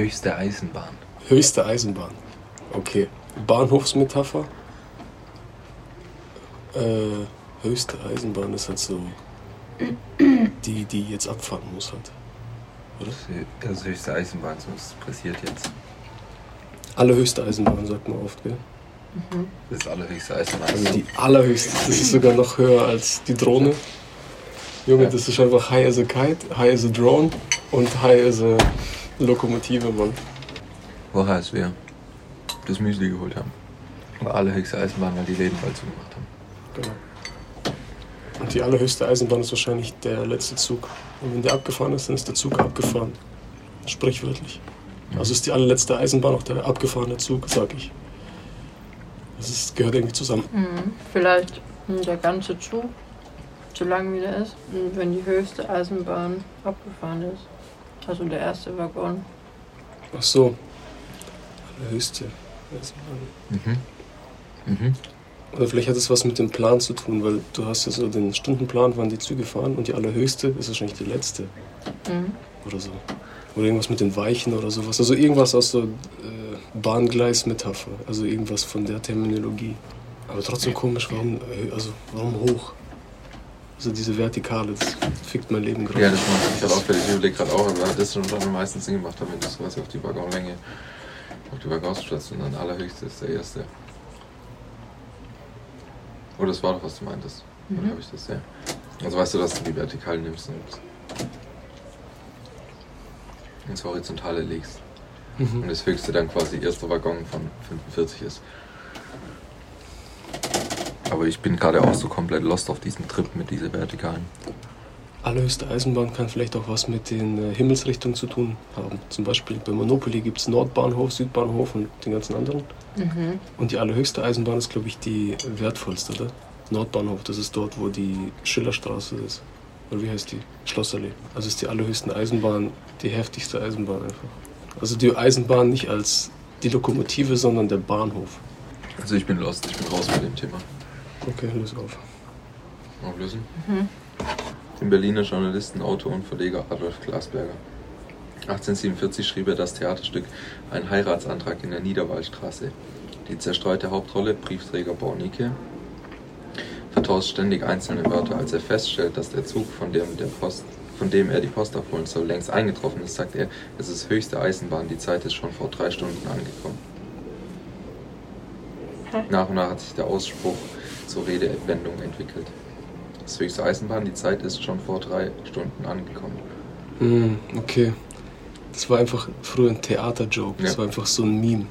Höchste Eisenbahn. Höchste Eisenbahn. Okay. Bahnhofsmetapher. Äh, höchste Eisenbahn ist halt so die, die jetzt abfahren muss halt. Oder? Das ist höchste Eisenbahn, so was passiert jetzt. Allerhöchste Eisenbahn sagt man oft, gell? Das ist allerhöchste Eisenbahn. Also die allerhöchste. Das ist sogar noch höher als die Drohne. Junge, das ist einfach high as a kite, high as a drone und high as a Lokomotive, Mann. Woher als wir das Müsli geholt haben. War allerhöchste Eisenbahn, weil die Läden bald zugemacht haben. Genau. Und die allerhöchste Eisenbahn ist wahrscheinlich der letzte Zug. Und wenn der abgefahren ist, dann ist der Zug abgefahren. Sprichwörtlich. Also ist die allerletzte Eisenbahn auch der abgefahrene Zug, sag ich. Das ist, gehört irgendwie zusammen. Mhm. Vielleicht der ganze Zug so lang wie der ist, wenn die höchste Eisenbahn abgefahren ist. Also der erste Waggon. Ach so. Allerhöchste. Mhm. Mhm. Oder vielleicht hat es was mit dem Plan zu tun, weil du hast ja so den Stundenplan, wann die Züge fahren und die allerhöchste ist wahrscheinlich die letzte Mhm. oder so. Oder irgendwas mit den Weichen oder sowas. Also irgendwas aus so äh, Bahngleis-Metapher. Also irgendwas von der Terminologie. Aber trotzdem komisch, warum, äh, also warum hoch? Also diese Vertikale, das fickt mein Leben gerade. Ja, das macht mich halt auffällig. Ich überlege gerade auch, aber das schon am meisten Sinn gemacht haben, wenn du sowas auf die Waggonlänge, auf die Waggons und dann allerhöchste ist der erste. Oder das war doch, was du meintest. Oder Mhm. habe ich das ja? Also weißt du, dass du die Vertikale nimmst und ins Horizontale legst. Mhm. Und das höchste dann quasi erster Waggon von 45 ist. Aber ich bin gerade auch so komplett lost auf diesem Trip mit dieser Vertikalen. Allerhöchste Eisenbahn kann vielleicht auch was mit den äh, Himmelsrichtungen zu tun haben. Zum Beispiel bei Monopoly gibt es Nordbahnhof, Südbahnhof und den ganzen anderen. Mhm. Und die allerhöchste Eisenbahn ist, glaube ich, die wertvollste, oder? Nordbahnhof, das ist dort, wo die Schillerstraße ist. Oder wie heißt die? Schlossallee. Also ist die allerhöchste Eisenbahn die heftigste Eisenbahn einfach. Also die Eisenbahn nicht als die Lokomotive, sondern der Bahnhof. Also ich bin lost, ich bin raus mit dem Thema. Okay, löse auf. Auflösen. Mhm. Den Berliner Journalisten, Autor und Verleger Adolf Glasberger. 1847 schrieb er das Theaterstück Ein Heiratsantrag in der Niederwallstraße. Die zerstreute Hauptrolle, Briefträger Bornicke, vertauscht ständig einzelne Wörter. Als er feststellt, dass der Zug, von dem, der Post, von dem er die Post abholen soll, längst eingetroffen ist, sagt er, es ist höchste Eisenbahn, die Zeit ist schon vor drei Stunden angekommen. Hä? Nach und nach hat sich der Ausspruch zur Redewendung entwickelt. Ist höchste Eisenbahn, die Zeit ist schon vor drei Stunden angekommen. Hm, okay. Das war einfach früher ein Theaterjoke. Das Ja. war einfach so ein Meme.